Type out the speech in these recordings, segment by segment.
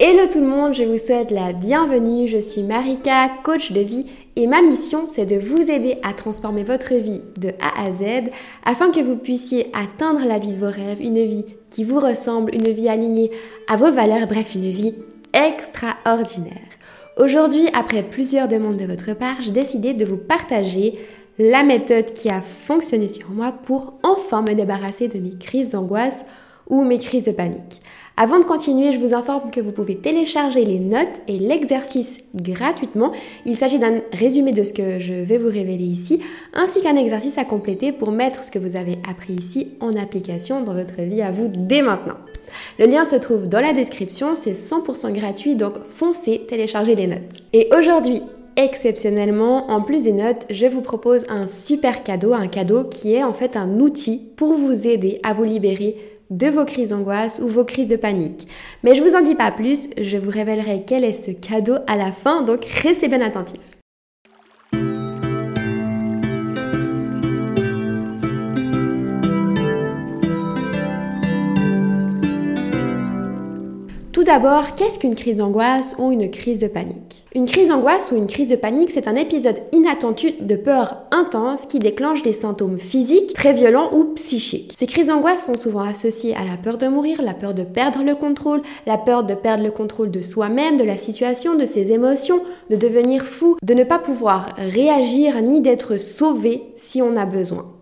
Hello tout le monde, je vous souhaite la bienvenue. Je suis Marika, coach de vie et ma mission c'est de vous aider à transformer votre vie de A à Z afin que vous puissiez atteindre la vie de vos rêves, une vie qui vous ressemble, une vie alignée à vos valeurs, bref une vie extraordinaire. Aujourd'hui, après plusieurs demandes de votre part, j'ai décidé de vous partager la méthode qui a fonctionné sur moi pour enfin me débarrasser de mes crises d'angoisse ou mes crises de panique. Avant de continuer, je vous informe que vous pouvez télécharger les notes et l'exercice gratuitement. Il s'agit d'un résumé de ce que je vais vous révéler ici, ainsi qu'un exercice à compléter pour mettre ce que vous avez appris ici en application dans votre vie à vous dès maintenant. Le lien se trouve dans la description, c'est 100% gratuit, donc foncez télécharger les notes. Et aujourd'hui, exceptionnellement, en plus des notes, je vous propose un super cadeau, un cadeau qui est en fait un outil pour vous aider à vous libérer de vos crises d'angoisse ou vos crises de panique. Mais je vous en dis pas plus, je vous révélerai quel est ce cadeau à la fin, donc restez bien attentifs. Tout d'abord, qu'est-ce qu'une crise d'angoisse ou une crise de panique? Une crise d'angoisse ou une crise de panique, c'est un épisode inattendu de peur intense qui déclenche des symptômes physiques très violents ou psychiques. Ces crises d'angoisse sont souvent associées à la peur de mourir, la peur de perdre le contrôle, la peur de perdre le contrôle de soi-même, de la situation, de ses émotions, de devenir fou, de ne pas pouvoir réagir ni d'être sauvé si on a besoin.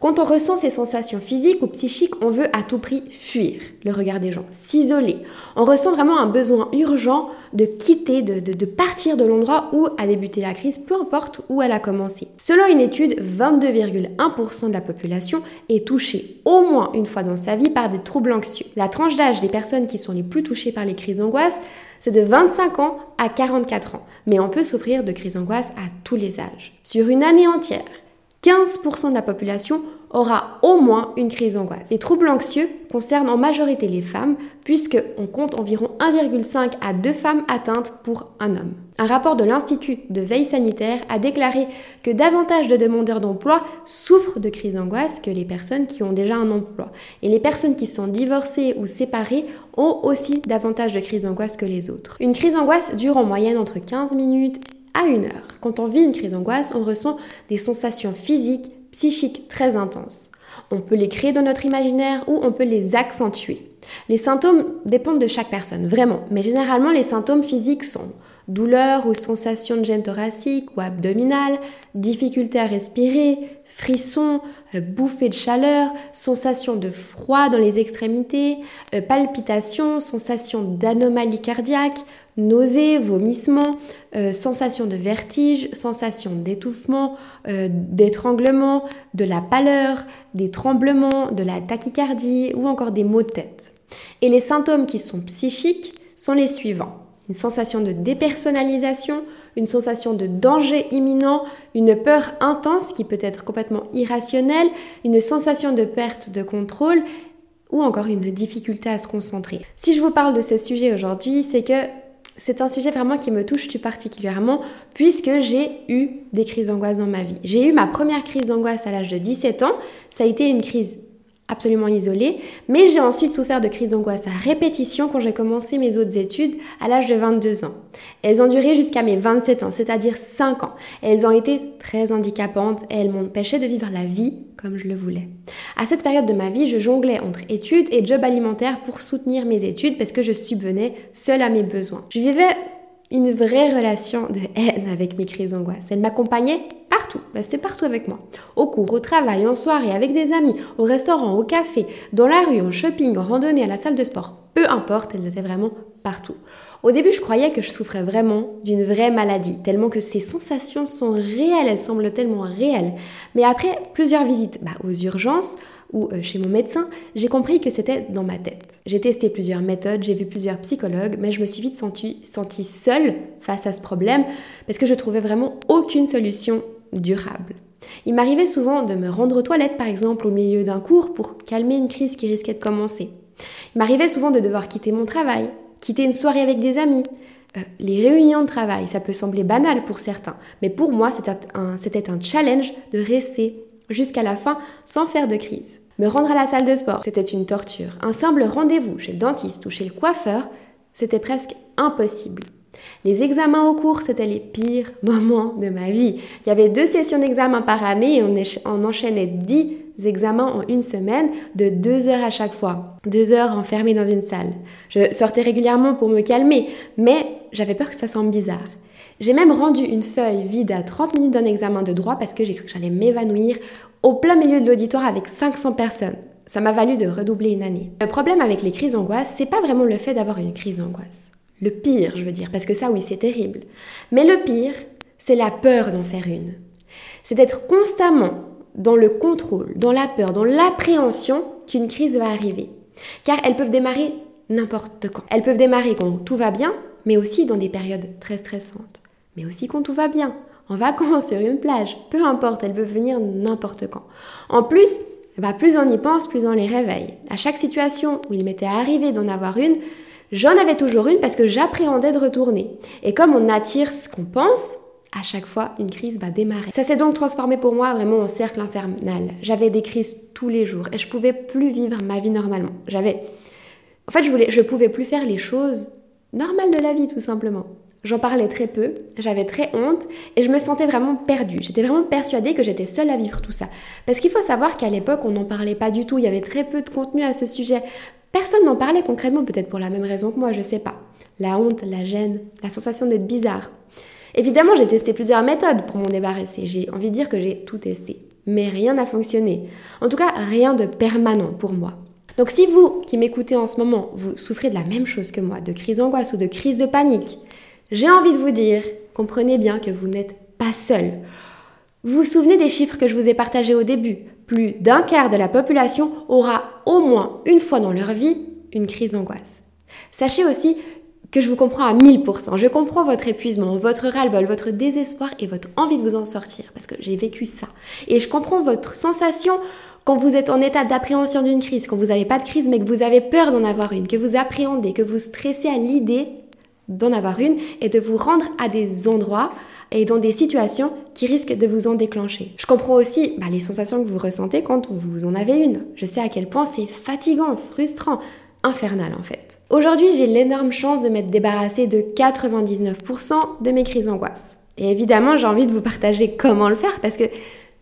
Quand on ressent ces sensations physiques ou psychiques, on veut à tout prix fuir le regard des gens, s'isoler. On ressent vraiment un besoin urgent de quitter, de, partir de l'endroit où a débuté la crise, peu importe où elle a commencé. Selon une étude, 22,1% de la population est touchée au moins une fois dans sa vie par des troubles anxieux. La tranche d'âge des personnes qui sont les plus touchées par les crises d'angoisse, c'est de 25 ans à 44 ans. Mais on peut souffrir de crises d'angoisse à tous les âges. Sur une année entière, 15% de la population aura au moins une crise d'angoisse. Les troubles anxieux concernent en majorité les femmes, puisqu'on compte environ 1,5 à 2 femmes atteintes pour un homme. Un rapport de l'Institut de veille sanitaire a déclaré que davantage de demandeurs d'emploi souffrent de crise d'angoisse que les personnes qui ont déjà un emploi. Et les personnes qui sont divorcées ou séparées ont aussi davantage de crise d'angoisse que les autres. Une crise d'angoisse dure en moyenne entre 15 minutes à une heure. Quand on vit une crise d'angoisse, on ressent des sensations physiques, psychiques très intenses. On peut les créer dans notre imaginaire ou on peut les accentuer. Les symptômes dépendent de chaque personne, vraiment, mais généralement les symptômes physiques sont douleur ou sensation de gêne thoracique ou abdominale, difficulté à respirer, frissons, euh, bouffées de chaleur, sensation de froid dans les extrémités, euh, palpitations, sensation d'anomalie cardiaque, nausées, vomissements, euh, sensation de vertige, sensation d'étouffement, d'étranglement, de la pâleur, des tremblements, de la tachycardie ou encore des maux de tête. Et les symptômes qui sont psychiques sont les suivants une sensation de dépersonnalisation, une sensation de danger imminent, une peur intense qui peut être complètement irrationnelle, une sensation de perte de contrôle ou encore une difficulté à se concentrer. Si je vous parle de ce sujet aujourd'hui, c'est que c'est un sujet vraiment qui me touche tout particulièrement puisque j'ai eu des crises d'angoisse dans ma vie. J'ai eu ma première crise d'angoisse à l'âge de 17 ans. Ça a été une crise absolument isolée, mais j'ai ensuite souffert de crises d'angoisse à répétition quand j'ai commencé mes autres études à l'âge de 22 ans. Elles ont duré jusqu'à mes 27 ans, c'est-à-dire 5 ans. elles ont été très handicapantes et elles m'empêchaient de vivre la vie comme je le voulais. À cette période de ma vie, je jonglais entre études et job alimentaire pour soutenir mes études parce que je subvenais seule à mes besoins. Je vivais une vraie relation de haine avec mes crises d'angoisse. Elle m'accompagnait partout, bah, c'est partout avec moi. Au cours, au travail, en soirée, avec des amis, au restaurant, au café, dans la rue, en shopping, en randonnée, à la salle de sport. Peu importe, elles étaient vraiment partout. Au début, je croyais que je souffrais vraiment d'une vraie maladie, tellement que ces sensations sont réelles, elles semblent tellement réelles. Mais après plusieurs visites bah, aux urgences, ou euh, chez mon médecin, j'ai compris que c'était dans ma tête. J'ai testé plusieurs méthodes, j'ai vu plusieurs psychologues, mais je me suis vite sentie, seule face à ce problème parce que je trouvais vraiment aucune solution durable. Il m'arrivait souvent de me rendre aux toilettes, par exemple, au milieu d'un cours pour calmer une crise qui risquait de commencer. Il m'arrivait souvent de devoir quitter mon travail, quitter une soirée avec des amis. Euh, les réunions de travail, ça peut sembler banal pour certains, mais pour moi, c'était un, challenge de rester jusqu'à la fin sans faire de crise. Me rendre à la salle de sport, c'était une torture. Un simple rendez-vous chez le dentiste ou chez le coiffeur, c'était presque impossible. Les examens au cours, c'était les pires moments de ma vie. Il y avait deux sessions d'examen par année et on, enchaînait dix examens en une semaine de deux heures à chaque fois. Deux heures enfermées dans une salle. Je sortais régulièrement pour me calmer, mais j'avais peur que ça semble bizarre. J'ai même rendu une feuille vide à 30 minutes d'un examen de droit parce que j'ai cru que j'allais m'évanouir au plein milieu de l'auditoire avec 500 personnes. Ça m'a valu de redoubler une année. Le problème avec les crises d'angoisse, c'est pas vraiment le fait d'avoir une crise d'angoisse. Le pire, je veux dire, parce que ça, oui, c'est terrible. Mais le pire, c'est la peur d'en faire une. C'est d'être constamment dans le contrôle, dans la peur, dans l'appréhension qu'une crise va arriver. Car elles peuvent démarrer n'importe quand. Elles peuvent démarrer quand tout va bien, mais aussi dans des périodes très stressantes. Mais aussi quand tout va bien, en vacances, sur une plage, peu importe, elles peuvent venir n'importe quand. En plus, bah, plus on y pense, plus on les réveille. À chaque situation où il m'était arrivé d'en avoir une, J'en avais toujours une parce que j'appréhendais de retourner. Et comme on attire ce qu'on pense, à chaque fois, une crise va démarrer. Ça s'est donc transformé pour moi vraiment en cercle infernal. J'avais des crises tous les jours et je pouvais plus vivre ma vie normalement. J'avais, en fait, je voulais, je pouvais plus faire les choses normales de la vie tout simplement. J'en parlais très peu, j'avais très honte et je me sentais vraiment perdue. J'étais vraiment persuadée que j'étais seule à vivre tout ça. Parce qu'il faut savoir qu'à l'époque, on n'en parlait pas du tout, il y avait très peu de contenu à ce sujet. Personne n'en parlait concrètement, peut-être pour la même raison que moi, je sais pas. La honte, la gêne, la sensation d'être bizarre. Évidemment, j'ai testé plusieurs méthodes pour m'en débarrasser. J'ai envie de dire que j'ai tout testé. Mais rien n'a fonctionné. En tout cas, rien de permanent pour moi. Donc si vous qui m'écoutez en ce moment, vous souffrez de la même chose que moi, de crise d'angoisse ou de crise de panique, j'ai envie de vous dire, comprenez bien que vous n'êtes pas seul. Vous vous souvenez des chiffres que je vous ai partagés au début? Plus d'un quart de la population aura au moins une fois dans leur vie une crise d'angoisse. Sachez aussi que je vous comprends à 1000%. Je comprends votre épuisement, votre ras-le-bol, votre désespoir et votre envie de vous en sortir parce que j'ai vécu ça. Et je comprends votre sensation quand vous êtes en état d'appréhension d'une crise, quand vous n'avez pas de crise mais que vous avez peur d'en avoir une, que vous appréhendez, que vous stressez à l'idée d'en avoir une et de vous rendre à des endroits et dans des situations qui risquent de vous en déclencher. Je comprends aussi bah, les sensations que vous ressentez quand vous en avez une. Je sais à quel point c'est fatigant, frustrant, infernal en fait. Aujourd'hui, j'ai l'énorme chance de m'être débarrassée de 99% de mes crises d'angoisse. Et évidemment, j'ai envie de vous partager comment le faire parce que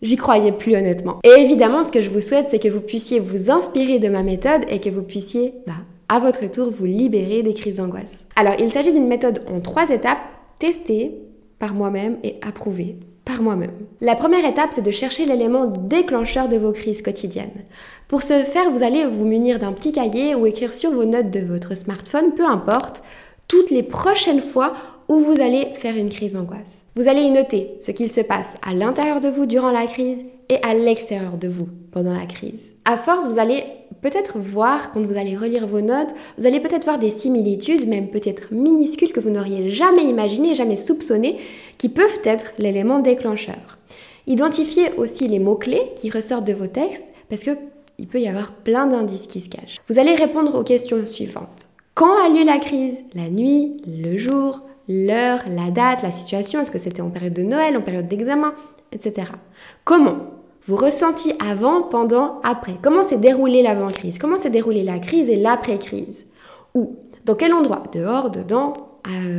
j'y croyais plus honnêtement. Et évidemment, ce que je vous souhaite, c'est que vous puissiez vous inspirer de ma méthode et que vous puissiez, bah, à votre tour, vous libérer des crises d'angoisse. Alors, il s'agit d'une méthode en trois étapes testée, par moi-même et approuvé moi-même. La première étape, c'est de chercher l'élément déclencheur de vos crises quotidiennes. Pour ce faire, vous allez vous munir d'un petit cahier ou écrire sur vos notes de votre smartphone, peu importe, toutes les prochaines fois où vous allez faire une crise d'angoisse. Vous allez y noter ce qu'il se passe à l'intérieur de vous durant la crise et à l'extérieur de vous pendant la crise. À force, vous allez peut-être voir, quand vous allez relire vos notes, vous allez peut-être voir des similitudes, même peut-être minuscules, que vous n'auriez jamais imaginé, jamais soupçonné, qui peuvent être l'élément déclencheur. Identifiez aussi les mots-clés qui ressortent de vos textes, parce que il peut y avoir plein d'indices qui se cachent. Vous allez répondre aux questions suivantes. Quand a lieu la crise? La nuit? Le jour? L'heure? La date? La situation? Est-ce que c'était en période de Noël? En période d'examen? Etc. Comment vous ressentiez avant, pendant, après. Comment s'est déroulée l'avant-crise? Comment s'est déroulée la crise et l'après-crise? Où Dans quel endroit? Dehors, dedans,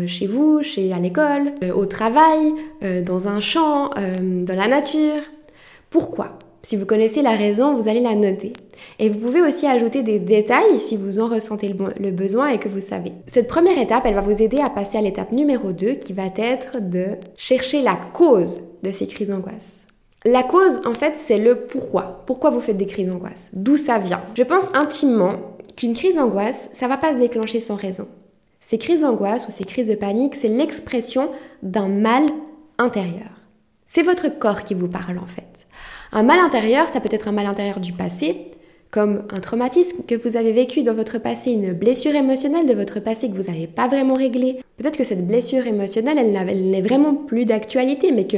chez vous, chez, à l'école, euh, au travail, euh, dans un champ, euh, dans la nature? Pourquoi? Si vous connaissez la raison, vous allez la noter. Et vous pouvez aussi ajouter des détails si vous en ressentez le, besoin et que vous savez. Cette première étape, elle va vous aider à passer à l'étape numéro 2 qui va être de chercher la cause de ces crises d'angoisse. La cause, en fait, c'est le pourquoi. Pourquoi vous faites des crises d'angoisse? D'où ça vient? Je pense intimement qu'une crise d'angoisse, ça va pas se déclencher sans raison. Ces crises d'angoisse ou ces crises de panique, c'est l'expression d'un mal intérieur. C'est votre corps qui vous parle en fait. Un mal intérieur, ça peut être un mal intérieur du passé, comme un traumatisme que vous avez vécu dans votre passé, une blessure émotionnelle de votre passé que vous n'avez pas vraiment réglée. Peut-être que cette blessure émotionnelle, elle n'est vraiment plus d'actualité, mais que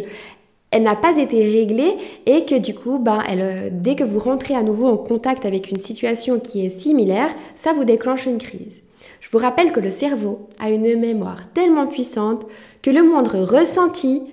elle n'a pas été réglée et que du coup, elle, euh, dès que vous rentrez à nouveau en contact avec une situation qui est similaire, ça vous déclenche une crise. Je vous rappelle que le cerveau a une mémoire tellement puissante que le moindre ressenti,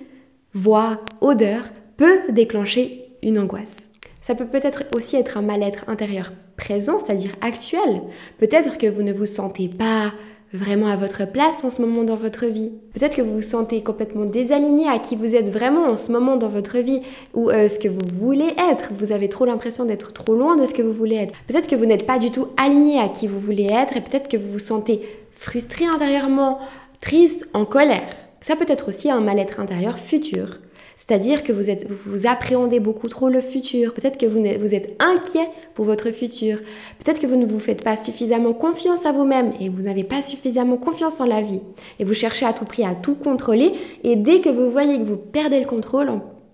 voix, odeur, peut déclencher une angoisse. Ça peut peut-être aussi être un mal-être intérieur présent, c'est-à-dire actuel. Peut-être que vous ne vous sentez pas vraiment à votre place en ce moment dans votre vie. Peut-être que vous vous sentez complètement désaligné à qui vous êtes vraiment en ce moment dans votre vie ou euh, ce que vous voulez être. Vous avez trop l'impression d'être trop loin de ce que vous voulez être. Peut-être que vous n'êtes pas du tout aligné à qui vous voulez être et peut-être que vous vous sentez frustré intérieurement, triste, en colère. Ça peut être aussi un mal-être intérieur futur. C'est-à-dire que vous, vous appréhendez beaucoup trop le futur. Peut-être que vous, êtes inquiet pour votre futur. Peut-être que vous ne vous faites pas suffisamment confiance à vous-même et vous n'avez pas suffisamment confiance en la vie. Et vous cherchez à tout prix à tout contrôler. Et dès que vous voyez que vous perdez le contrôle,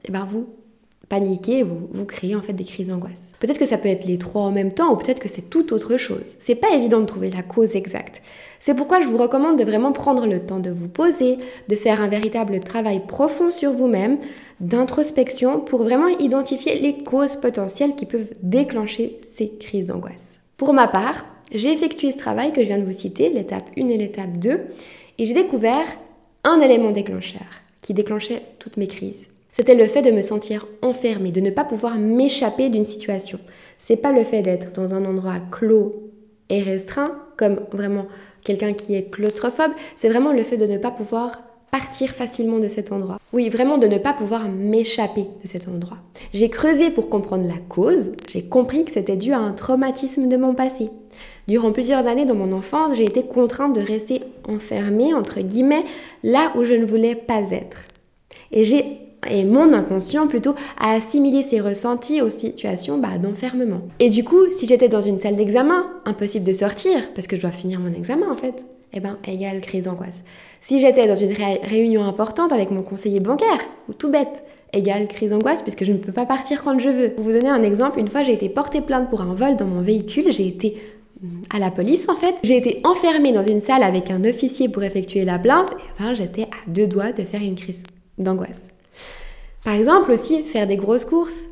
eh ben vous paniquez, vous, vous créez en fait des crises d'angoisse. Peut-être que ça peut être les trois en même temps ou peut-être que c'est tout autre chose. C'est pas évident de trouver la cause exacte. C'est pourquoi je vous recommande de vraiment prendre le temps de vous poser, de faire un véritable travail profond sur vous-même, d'introspection pour vraiment identifier les causes potentielles qui peuvent déclencher ces crises d'angoisse. Pour ma part, j'ai effectué ce travail que je viens de vous citer, l'étape 1 et l'étape 2, et j'ai découvert un élément déclencheur qui déclenchait toutes mes crises. C'était le fait de me sentir enfermée, de ne pas pouvoir m'échapper d'une situation. C'est pas le fait d'être dans un endroit clos et restreint, comme vraiment quelqu'un qui est claustrophobe, c'est vraiment le fait de ne pas pouvoir partir facilement de cet endroit. Oui, vraiment de ne pas pouvoir m'échapper de cet endroit. J'ai creusé pour comprendre la cause, j'ai compris que c'était dû à un traumatisme de mon passé. Durant plusieurs années dans mon enfance, j'ai été contrainte de rester enfermée, entre guillemets, là où je ne voulais pas être. Et j'ai et mon inconscient plutôt a assimilé ces ressentis aux situations bah, d'enfermement. Et du coup, si j'étais dans une salle d'examen, impossible de sortir parce que je dois finir mon examen en fait, eh ben égale crise d'angoisse. Si j'étais dans une réunion importante avec mon conseiller bancaire, ou tout bête, égale crise d'angoisse puisque je ne peux pas partir quand je veux. Pour vous donner un exemple, une fois j'ai été portée plainte pour un vol dans mon véhicule, j'ai été mm, à la police en fait. J'ai été enfermée dans une salle avec un officier pour effectuer la plainte et ben, j'étais à deux doigts de faire une crise d'angoisse. Par exemple aussi, faire des grosses courses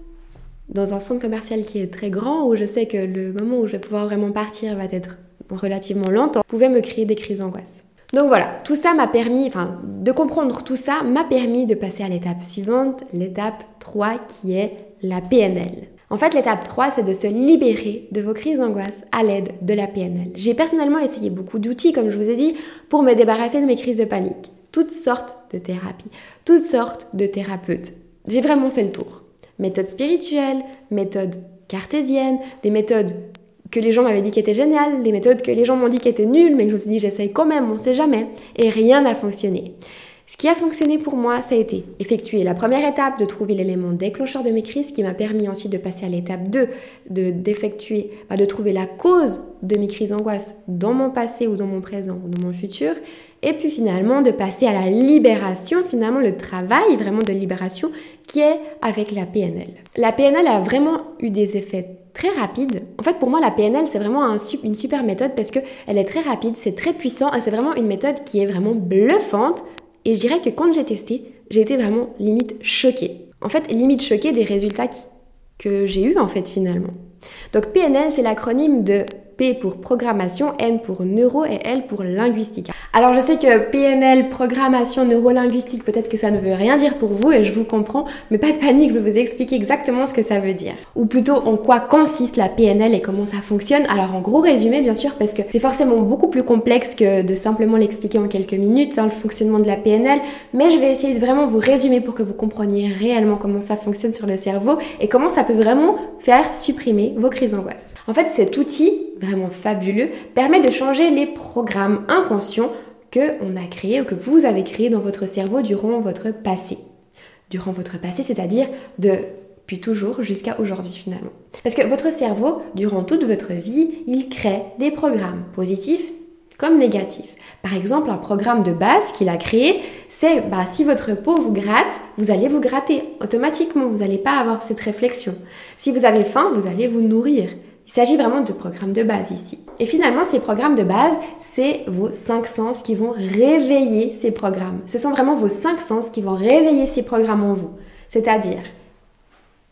dans un centre commercial qui est très grand où je sais que le moment où je vais pouvoir vraiment partir va être relativement longtemps, pouvait me créer des crises d'angoisse. Donc voilà, tout ça m'a permis, enfin, de comprendre tout ça m'a permis de passer à l'étape suivante, l'étape 3 qui est la PNL. En fait, l'étape 3, c'est de se libérer de vos crises d'angoisse à l'aide de la PNL. J'ai personnellement essayé beaucoup d'outils, comme je vous ai dit, pour me débarrasser de mes crises de panique. Toutes sortes de thérapies, toutes sortes de thérapeutes. J'ai vraiment fait le tour. Méthode spirituelle, méthode cartésienne, des méthodes que les gens m'avaient dit qu'étaient géniales, des méthodes que les gens m'ont dit qu'étaient nulles, mais que je me suis dit j'essaye quand même, on sait jamais. Et rien n'a fonctionné. Ce qui a fonctionné pour moi, ça a été effectuer la première étape de trouver l'élément déclencheur de mes crises, qui m'a permis ensuite de passer à l'étape 2, de d'effectuer, de trouver la cause de mes crises d'angoisse dans mon passé ou dans mon présent ou dans mon futur, et puis finalement de passer à la libération, finalement le travail vraiment de libération qui est avec la PNL. La PNL a vraiment eu des effets très rapides. En fait, pour moi, la PNL, c'est vraiment une super méthode parce qu'elle est très rapide, c'est très puissant et c'est vraiment une méthode qui est vraiment bluffante et je dirais que quand j'ai testé, j'ai été vraiment limite choquée. En fait, limite choquée des résultats que j'ai eus en fait finalement. Donc PNL, c'est l'acronyme de P pour programmation, N pour neuro et L pour linguistique. Alors je sais que PNL, programmation neurolinguistique, peut-être que ça ne veut rien dire pour vous et je vous comprends, mais pas de panique, je vais vous expliquer exactement ce que ça veut dire. Ou plutôt en quoi consiste la PNL et comment ça fonctionne. Alors en gros résumé bien sûr parce que c'est forcément beaucoup plus complexe que de simplement l'expliquer en quelques minutes, hein, le fonctionnement de la PNL, mais je vais essayer de vraiment vous résumer pour que vous compreniez réellement comment ça fonctionne sur le cerveau et comment ça peut vraiment faire supprimer vos crises d'angoisse. En fait cet outil vraiment fabuleux, permet de changer les programmes inconscients que on a créés ou que vous avez créés dans votre cerveau durant votre passé. Durant votre passé, c'est-à-dire depuis toujours jusqu'à aujourd'hui finalement. Parce que votre cerveau, durant toute votre vie, il crée des programmes positifs comme négatifs. Par exemple, un programme de base qu'il a créé, c'est bah, si votre peau vous gratte, vous allez vous gratter automatiquement, vous n'allez pas avoir cette réflexion. Si vous avez faim, vous allez vous nourrir. Il s'agit vraiment de programmes de base ici. Et finalement, ces programmes de base, c'est vos cinq sens qui vont réveiller ces programmes. Ce sont vraiment vos cinq sens qui vont réveiller ces programmes en vous. C'est-à-dire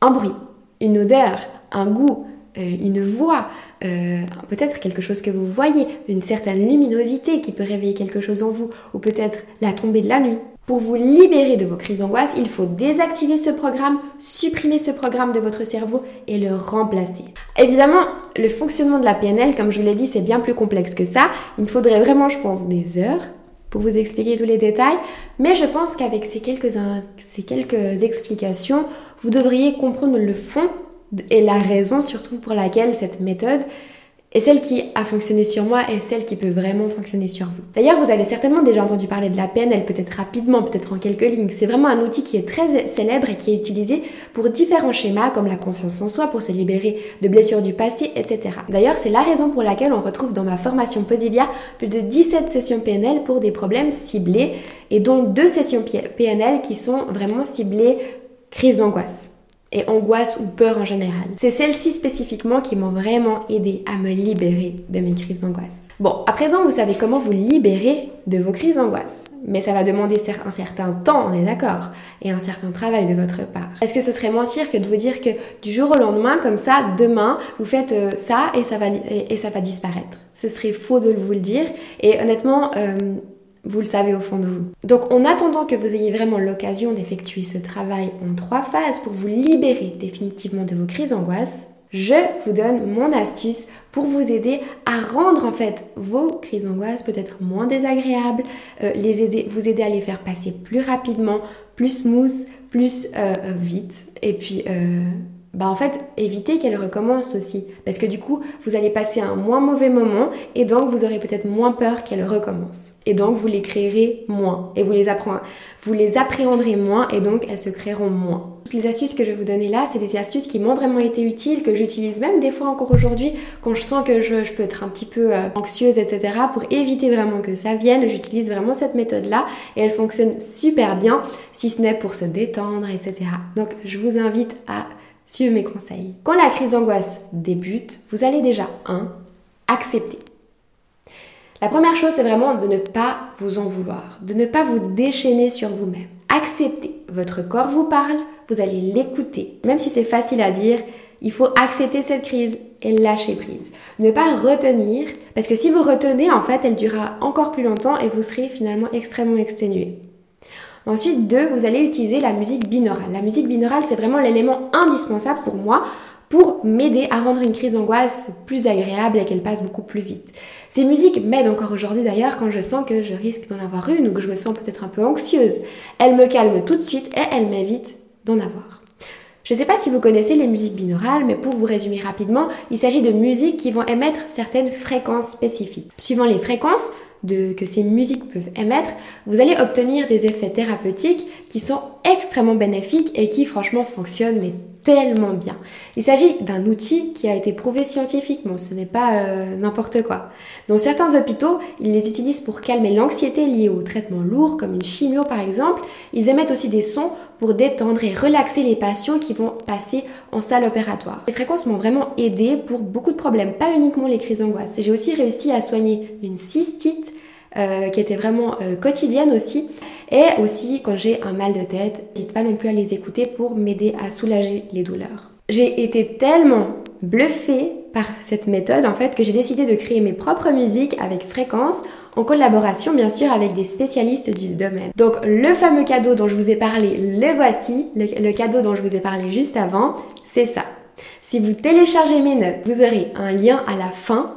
un bruit, une odeur, un goût, une voix, peut-être quelque chose que vous voyez, une certaine luminosité qui peut réveiller quelque chose en vous, ou peut-être la tombée de la nuit. Pour vous libérer de vos crises d'angoisse, il faut désactiver ce programme, supprimer ce programme de votre cerveau et le remplacer. Évidemment, le fonctionnement de la PNL, comme je vous l'ai dit, c'est bien plus complexe que ça. Il me faudrait vraiment, je pense, des heures pour vous expliquer tous les détails, mais je pense qu'avec ces quelques, ces quelques explications, vous devriez comprendre le fond et la raison surtout pour laquelle cette méthode et celle qui a fonctionné sur moi est celle qui peut vraiment fonctionner sur vous. D'ailleurs, vous avez certainement déjà entendu parler de la PNL, peut-être rapidement, peut-être en quelques lignes. C'est vraiment un outil qui est très célèbre et qui est utilisé pour différents schémas comme la confiance en soi, pour se libérer de blessures du passé, etc. D'ailleurs, c'est la raison pour laquelle on retrouve dans ma formation Posivia plus de 17 sessions PNL pour des problèmes ciblés et dont deux sessions PNL qui sont vraiment ciblées crise d'angoisse et angoisse ou peur en général. C'est celles-ci spécifiquement qui m'ont vraiment aidé à me libérer de mes crises d'angoisse. Bon, à présent, vous savez comment vous libérer de vos crises d'angoisse. Mais ça va demander un certain temps, on est d'accord, et un certain travail de votre part. Est-ce que ce serait mentir que de vous dire que du jour au lendemain, comme ça, demain, vous faites euh, ça et ça, va, et, ça va disparaître? Ce serait faux de vous le dire. Et honnêtement, euh, vous le savez au fond de vous. Donc en attendant que vous ayez vraiment l'occasion d'effectuer ce travail en trois phases pour vous libérer définitivement de vos crises d'angoisse, je vous donne mon astuce pour vous aider à rendre en fait vos crises d'angoisse peut-être moins désagréables, euh, vous aider à les faire passer plus rapidement, plus smooth, plus euh, euh, vite, et puis bah en fait éviter qu'elle recommence aussi parce que du coup vous allez passer un moins mauvais moment et donc vous aurez peut-être moins peur qu'elle recommence et donc vous les créerez moins et vous les vous les appréhenderez moins et donc elles se créeront moins. Toutes les astuces que je vais vous donner là, c'est des astuces qui m'ont vraiment été utiles, que j'utilise même des fois encore aujourd'hui quand je sens que je, peux être un petit peu euh, anxieuse, etc. Pour éviter vraiment que ça vienne, j'utilise vraiment cette méthode-là et elle fonctionne super bien, si ce n'est pour se détendre, etc. Donc je vous invite à Suivez mes conseils. Quand la crise d'angoisse débute, vous allez déjà 1. Accepter. La première chose, c'est vraiment de ne pas vous en vouloir, de ne pas vous déchaîner sur vous-même. Acceptez. Votre corps vous parle, vous allez l'écouter. Même si c'est facile à dire, il faut accepter cette crise et lâcher prise. Ne pas retenir, parce que si vous retenez, en fait, elle durera encore plus longtemps et vous serez finalement extrêmement exténué. Ensuite, deux, vous allez utiliser la musique binaurale. La musique binaurale, c'est vraiment l'élément indispensable pour moi pour m'aider à rendre une crise d'angoisse plus agréable et qu'elle passe beaucoup plus vite. Ces musiques m'aident encore aujourd'hui d'ailleurs quand je sens que je risque d'en avoir une ou que je me sens peut-être un peu anxieuse. Elles me calment tout de suite et elles m'évitent d'en avoir. Je ne sais pas si vous connaissez les musiques binaurales, mais pour vous résumer rapidement, il s'agit de musiques qui vont émettre certaines fréquences spécifiques. Suivant les fréquences, que ces musiques peuvent émettre, vous allez obtenir des effets thérapeutiques qui sont extrêmement bénéfiques et qui franchement fonctionnent tellement bien. Il s'agit d'un outil qui a été prouvé scientifiquement, ce n'est pas euh, n'importe quoi. Dans certains hôpitaux, ils les utilisent pour calmer l'anxiété liée aux traitements lourds comme une chimio par exemple. Ils émettent aussi des sons pour détendre et relaxer les patients qui vont passer en salle opératoire. Ces fréquences m'ont vraiment aidé pour beaucoup de problèmes, pas uniquement les crises d'angoisse. J'ai aussi réussi à soigner une cystite euh, qui était vraiment euh, quotidienne aussi. Et aussi quand j'ai un mal de tête, n'hésite pas non plus à les écouter pour m'aider à soulager les douleurs. J'ai été tellement bluffée par cette méthode en fait que j'ai décidé de créer mes propres musiques avec fréquence en collaboration bien sûr avec des spécialistes du domaine. Donc le fameux cadeau dont je vous ai parlé, le voici, le cadeau dont je vous ai parlé juste avant, c'est ça. Si vous téléchargez mes notes, vous aurez un lien à la fin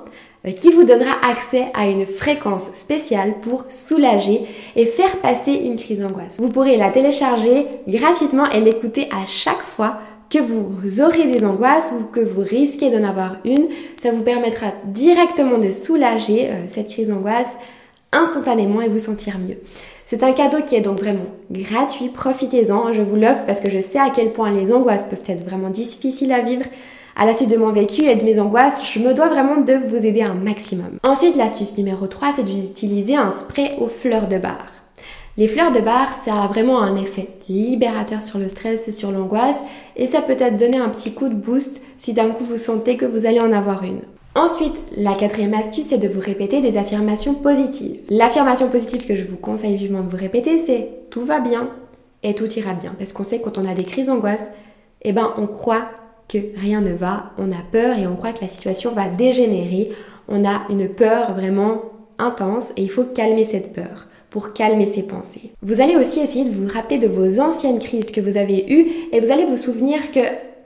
qui vous donnera accès à une fréquence spéciale pour soulager et faire passer une crise d'angoisse. Vous pourrez la télécharger gratuitement et l'écouter à chaque fois que vous aurez des angoisses ou que vous risquez d'en avoir une. Ça vous permettra directement de soulager euh, cette crise d'angoisse instantanément et vous sentir mieux. C'est un cadeau qui est donc vraiment gratuit, profitez-en, je vous l'offre parce que je sais à quel point les angoisses peuvent être vraiment difficiles à vivre à la suite de mon vécu et de mes angoisses, je me dois vraiment de vous aider un maximum. Ensuite, l'astuce numéro 3, c'est d'utiliser un spray aux fleurs de bar. Les fleurs de bar, ça a vraiment un effet libérateur sur le stress et sur l'angoisse et ça peut être donner un petit coup de boost si d'un coup vous sentez que vous allez en avoir une. Ensuite, la quatrième astuce, c'est de vous répéter des affirmations positives. L'affirmation positive que je vous conseille vivement de vous répéter, c'est tout va bien et tout ira bien. Parce qu'on sait quand on a des crises d'angoisse, eh ben on croit que rien ne va, on a peur et on croit que la situation va dégénérer. On a une peur vraiment intense et il faut calmer cette peur pour calmer ses pensées. Vous allez aussi essayer de vous rappeler de vos anciennes crises que vous avez eues et vous allez vous souvenir que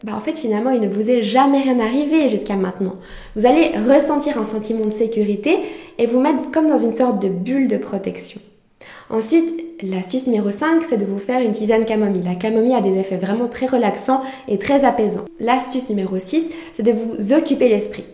bah en fait finalement il ne vous est jamais rien arrivé jusqu'à maintenant. Vous allez ressentir un sentiment de sécurité et vous mettre comme dans une sorte de bulle de protection. Ensuite, l'astuce numéro 5, c'est de vous faire une tisane camomille. La camomille a des effets vraiment très relaxants et très apaisants. L'astuce numéro 6, c'est de vous occuper l'esprit.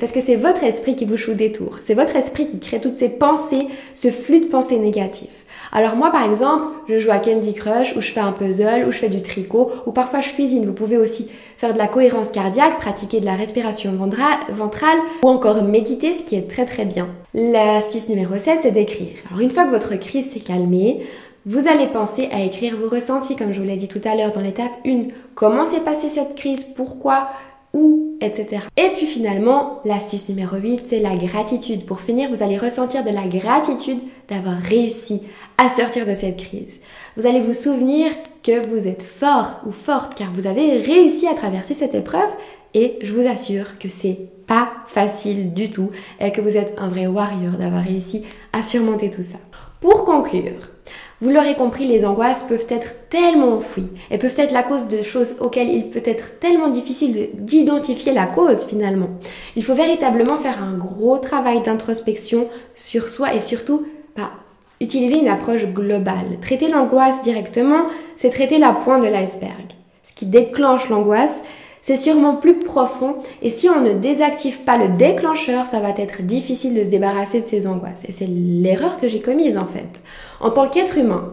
Parce que c'est votre esprit qui vous joue des tours. C'est votre esprit qui crée toutes ces pensées, ce flux de pensées négatives. Alors moi par exemple, je joue à Candy Crush ou je fais un puzzle ou je fais du tricot ou parfois je cuisine. Vous pouvez aussi faire de la cohérence cardiaque, pratiquer de la respiration ventrale ou encore méditer, ce qui est très très bien. L'astuce numéro 7, c'est d'écrire. Alors une fois que votre crise s'est calmée, vous allez penser à écrire vos ressentis, comme je vous l'ai dit tout à l'heure dans l'étape 1. Comment s'est passée cette crise? Pourquoi? Où, etc. Et puis finalement, l'astuce numéro 8, c'est la gratitude. Pour finir, vous allez ressentir de la gratitude d'avoir réussi à sortir de cette crise. Vous allez vous souvenir que vous êtes fort ou forte car vous avez réussi à traverser cette épreuve et je vous assure que c'est pas facile du tout et que vous êtes un vrai warrior d'avoir réussi à surmonter tout ça. Pour conclure, vous l'aurez compris, les angoisses peuvent être tellement enfouies et peuvent être la cause de choses auxquelles il peut être tellement difficile d'identifier la cause finalement. Il faut véritablement faire un gros travail d'introspection sur soi et surtout bah, utiliser une approche globale. Traiter l'angoisse directement, c'est traiter la pointe de l'iceberg. Ce qui déclenche l'angoisse, c'est sûrement plus profond et si on ne désactive pas le déclencheur, ça va être difficile de se débarrasser de ces angoisses. Et c'est l'erreur que j'ai commise en fait. En tant qu'être humain,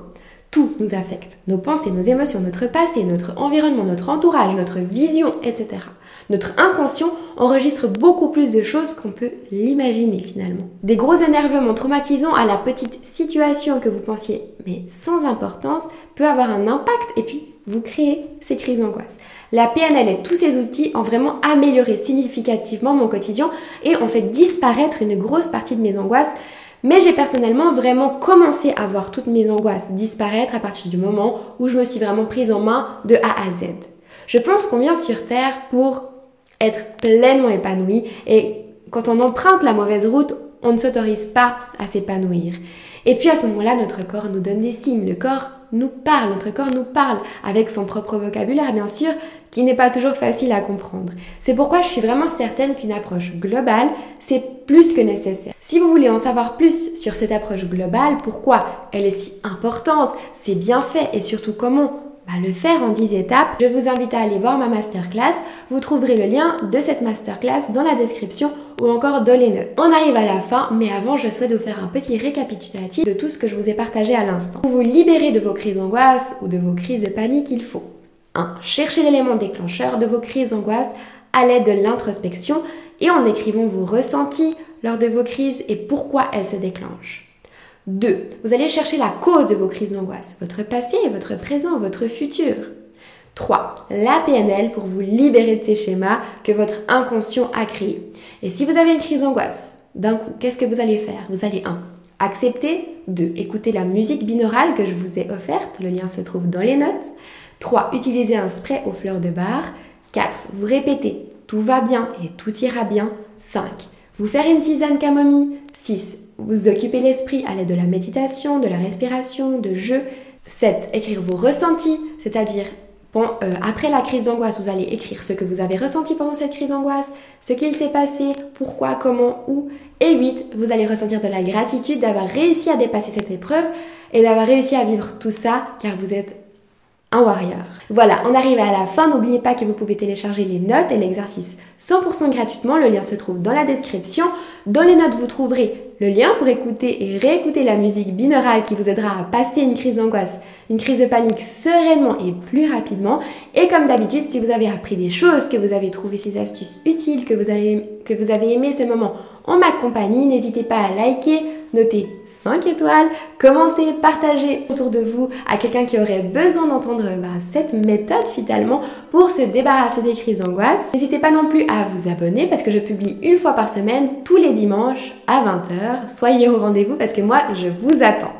tout nous affecte. Nos pensées, nos émotions, notre passé, notre environnement, notre entourage, notre vision, etc. Notre inconscient enregistre beaucoup plus de choses qu'on peut l'imaginer finalement. Des gros énervements traumatisants à la petite situation que vous pensiez mais sans importance peut avoir un impact et puis vous créez ces crises d'angoisse. La PNL et tous ces outils ont vraiment amélioré significativement mon quotidien et ont fait disparaître une grosse partie de mes angoisses. Mais j'ai personnellement vraiment commencé à voir toutes mes angoisses disparaître à partir du moment où je me suis vraiment prise en main de A à Z. Je pense qu'on vient sur Terre pour être pleinement épanoui et quand on emprunte la mauvaise route, on ne s'autorise pas à s'épanouir. Et puis à ce moment-là, notre corps nous donne des signes. Le corps nous parle, notre corps nous parle avec son propre vocabulaire, bien sûr, qui n'est pas toujours facile à comprendre. C'est pourquoi je suis vraiment certaine qu'une approche globale, c'est plus que nécessaire. Si vous voulez en savoir plus sur cette approche globale, pourquoi elle est si importante, c'est bien fait et surtout comment bah, le faire en 10 étapes, je vous invite à aller voir ma masterclass. Vous trouverez le lien de cette masterclass dans la description ou encore dans les notes. On arrive à la fin, mais avant, je souhaite vous faire un petit récapitulatif de tout ce que je vous ai partagé à l'instant. Pour vous libérer de vos crises d'angoisse ou de vos crises de panique, il faut 1. Chercher l'élément déclencheur de vos crises d'angoisse à l'aide de l'introspection et en écrivant vos ressentis lors de vos crises et pourquoi elles se déclenchent. 2. Vous allez chercher la cause de vos crises d'angoisse, votre passé, votre présent, votre futur. 3. La PNL pour vous libérer de ces schémas que votre inconscient a créés. Et si vous avez une crise d'angoisse, d'un coup, qu'est-ce que vous allez faire? Vous allez 1. Accepter. 2. Écouter la musique binaurale que je vous ai offerte. Le lien se trouve dans les notes. 3. Utiliser un spray aux fleurs de bar. 4. Vous répétez tout va bien et tout ira bien. 5. Vous faire une tisane camomille. 6. Vous occuper l'esprit à l'aide de la méditation, de la respiration, de jeu. 7. Écrire vos ressentis, c'est-à-dire euh, après la crise d'angoisse, vous allez écrire ce que vous avez ressenti pendant cette crise d'angoisse, ce qu'il s'est passé, pourquoi, comment, où. Et 8. Vous allez ressentir de la gratitude d'avoir réussi à dépasser cette épreuve et d'avoir réussi à vivre tout ça car vous êtes Voilà, on arrive à la fin. N'oubliez pas que vous pouvez télécharger les notes et l'exercice 100% gratuitement. Le lien se trouve dans la description. Dans les notes, vous trouverez le lien pour écouter et réécouter la musique binaurale qui vous aidera à passer une crise d'angoisse, une crise de panique sereinement et plus rapidement. Et comme d'habitude, si vous avez appris des choses, que vous avez trouvé ces astuces utiles, que vous avez, que vous avez aimé ce moment en ma compagnie, n'hésitez pas à liker, noter 5 étoiles, commenter, partager autour de vous à quelqu'un qui aurait besoin d'entendre bah, cette méthode finalement pour se débarrasser des crises d'angoisse. N'hésitez pas non plus à vous abonner parce que je publie une fois par semaine tous les dimanches à 20h. Soyez au rendez-vous parce que moi je vous attends.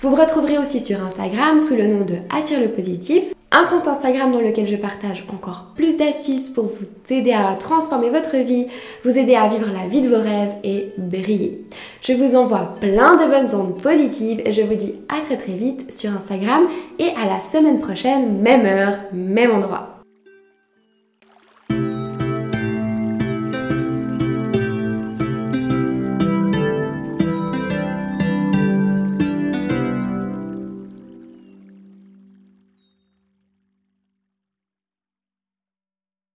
Vous me retrouverez aussi sur Instagram sous le nom de Attire le positif un compte Instagram dans lequel je partage encore plus d'astuces pour vous aider à transformer votre vie, vous aider à vivre la vie de vos rêves et briller. Je vous envoie plein de bonnes ondes positives et je vous dis à très très vite sur Instagram et à la semaine prochaine, même heure, même endroit.